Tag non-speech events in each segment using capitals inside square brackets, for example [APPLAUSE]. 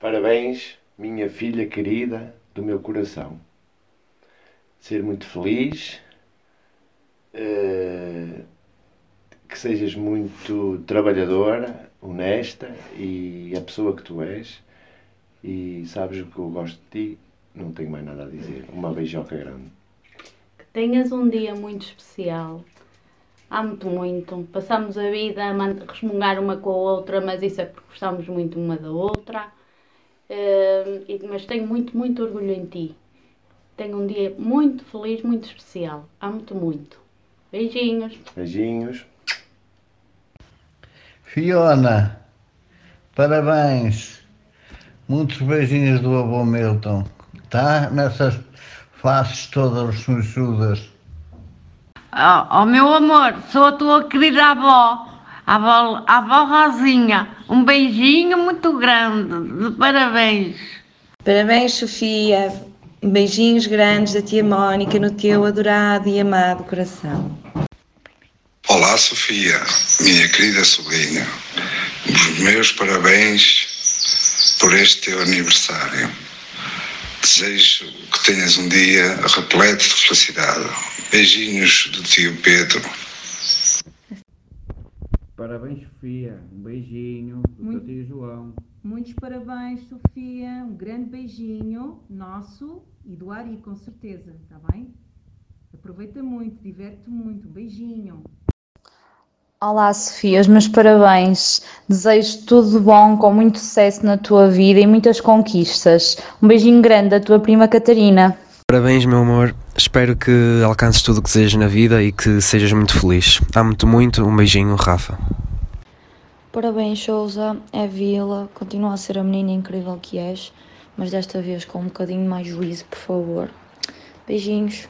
Parabéns, minha filha querida do meu coração. Ser muito feliz, eh, que sejas muito trabalhadora, honesta e a pessoa que tu és. E sabes o que eu gosto de ti, não tenho mais nada a dizer. Uma beijoca grande. Que tenhas um dia muito especial. Amo-te muito. Passamos a vida a resmungar uma com a outra, mas isso é porque gostamos muito uma da outra. Mas tenho muito, muito orgulho em ti. Tenho um dia muito feliz, muito especial. Amo-te muito. Beijinhos. Beijinhos. Fiona, parabéns. Muitos beijinhos do avô Milton, tá? Nessas faces todas sujudas. Oh, oh, meu amor, sou a tua querida avó, avó, avó Rosinha. Um beijinho muito grande, de parabéns. Parabéns, Sofia. Beijinhos grandes da tia Mónica no teu adorado e amado coração. Olá, Sofia, minha querida sobrinha. Os meus parabéns por este teu aniversário. Desejo que tenhas um dia repleto de felicidade. Beijinhos do tio Pedro. Parabéns, Sofia. Um beijinho do Muito- teu tio João. Muitos parabéns, Sofia. Um grande beijinho nosso e do Ari, com certeza, está bem? Aproveita muito, diverte muito. Um beijinho. Olá, Sofia, os meus parabéns. Desejo tudo de bom, com muito sucesso na tua vida e muitas conquistas. Um beijinho grande da tua prima Catarina. Parabéns, meu amor. Espero que alcances tudo o que desejas na vida e que sejas muito feliz. Amo-te muito. Um beijinho, Rafa. Parabéns, Souza. É Vila. Continua a ser a menina incrível que és, mas desta vez com um bocadinho mais juízo, por favor. Beijinhos.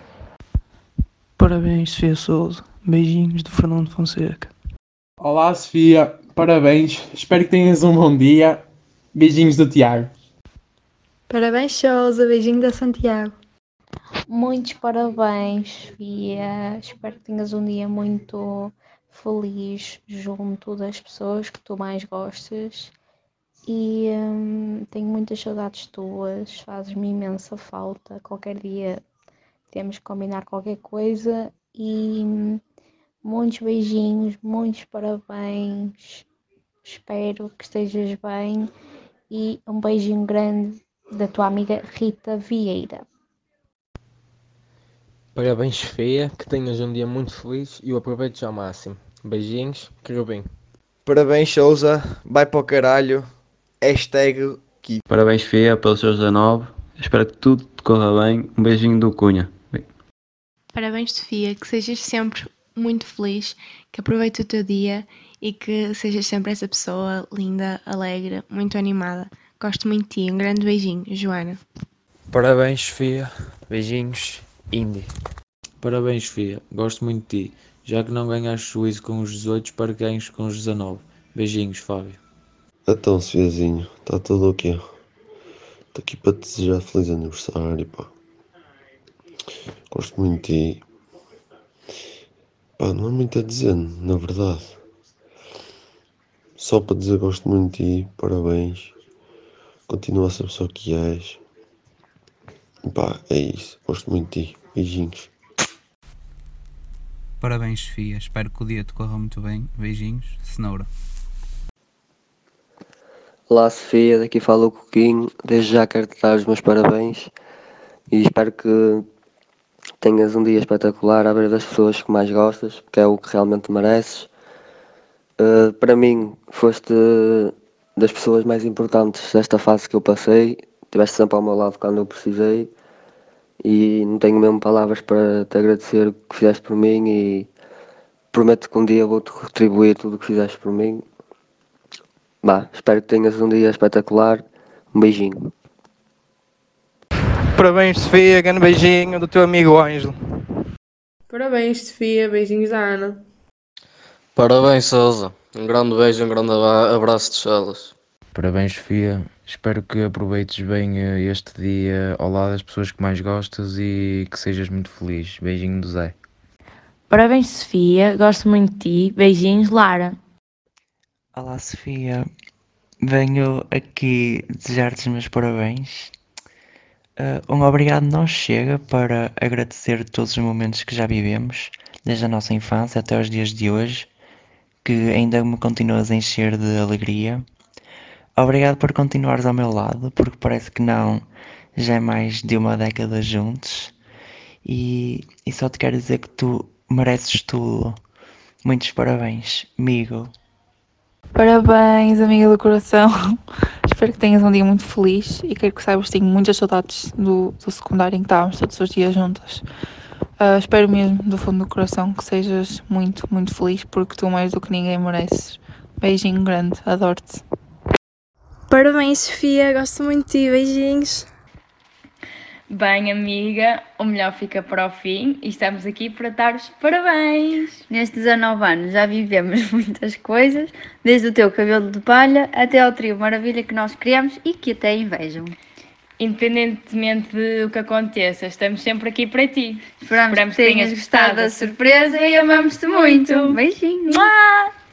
Parabéns, Sofia Souza. Beijinhos do Fernando Fonseca. Olá, Sofia. Parabéns. Espero que tenhas um bom dia. Beijinhos do Tiago. Parabéns, Souza. Beijinho da Santiago. Muitos parabéns, Sofia. Espero que tenhas um dia muito feliz junto das pessoas que tu mais gostas. E hum, tenho muitas saudades tuas, fazes-me imensa falta. Qualquer dia temos que combinar qualquer coisa. E hum, muitos beijinhos, muitos parabéns. Espero que estejas bem. E um beijinho grande da tua amiga Rita Vieira. Parabéns, Sofia, que tenhas um dia muito feliz e o aproveites ao máximo. Beijinhos, Querubim. Parabéns, Souza. Vai para o caralho. Hashtag Kiko. Parabéns, Fia, pelos seus 19. Espero que tudo te corra bem. Um beijinho do Cunha. Parabéns, Sofia, que sejas sempre muito feliz, que aproveites o teu dia e que sejas sempre essa pessoa linda, alegre, muito animada. Gosto muito de ti. Um grande beijinho, Joana. Parabéns, Sofia. Beijinhos, Indy. Parabéns, Sofia. Gosto muito de ti. Já que não ganhaste juízo com os 18, espero que ganhes com os 19. Beijinhos, Fábio. Então, Sofiazinho, está tudo ok? Estou aqui para te desejar feliz aniversário, pá. Gosto muito de ti. Pá, não há muito a dizer, na verdade. Só para dizer gosto muito de ti, parabéns. Continua a ser a pessoa que és. Pá, é isso. Gosto muito de ti. Beijinhos. Parabéns, Sofia. Espero que o dia te corra muito bem. Beijinhos. Cenoura. Olá Sofia, daqui fala o Coquinho. Desde já quero te dar os meus parabéns e espero que tenhas um dia espetacular à beira das pessoas que mais gostas, porque é o que realmente mereces. Uh, para mim, foste das pessoas mais importantes desta fase que eu passei. Estiveste sempre ao meu lado quando eu precisei e não tenho mesmo palavras para te agradecer o que fizeste por mim e prometo que um dia vou-te retribuir tudo o que fizeste por mim. Bah, espero que tenhas um dia espetacular. Um beijinho. Parabéns, Sofia. Grande beijinho do teu amigo Ângelo. Parabéns, Sofia. Beijinhos da Ana. Parabéns, Souza. Um grande beijo, um grande abraço de chelas. Parabéns, Sofia. Espero que aproveites bem eh, este dia ao lado das pessoas que mais gostas e que sejas muito feliz. Beijinho do Zé. Parabéns, Sofia. Gosto muito de ti. Beijinhos, Lara. Olá, Sofia. venho aqui desejar-te os meus parabéns. Uh, um obrigado não chega para agradecer todos os momentos que já vivemos, desde a nossa infância até os dias de hoje, que ainda me continuas a encher de alegria. Obrigado por continuares ao meu lado, porque parece que não, já é mais de uma década juntos. E, e só te quero dizer que tu mereces tudo. Muitos parabéns, amigo. Parabéns, amiga do coração. [LAUGHS] Espero que tenhas um dia muito feliz e quero que saibas que tenho muitas saudades do, do secundário em que estávamos todos os dias juntas. Uh, espero mesmo, do fundo do coração, que sejas muito, muito feliz porque tu mais do que ninguém mereces. Beijinho grande, adoro-te. Parabéns, Sofia, gosto muito de ti, beijinhos. Bem, amiga, o melhor fica para o fim e estamos aqui para dar os parabéns. Nestes 19 anos já vivemos [LAUGHS] muitas coisas, desde o teu cabelo de palha até ao trio maravilha que nós criamos e que até invejam. Independentemente do que aconteça, estamos sempre aqui para ti. Esperamos, que tenhas gostado da surpresa e amamos-te muito. Beijinho. Mua!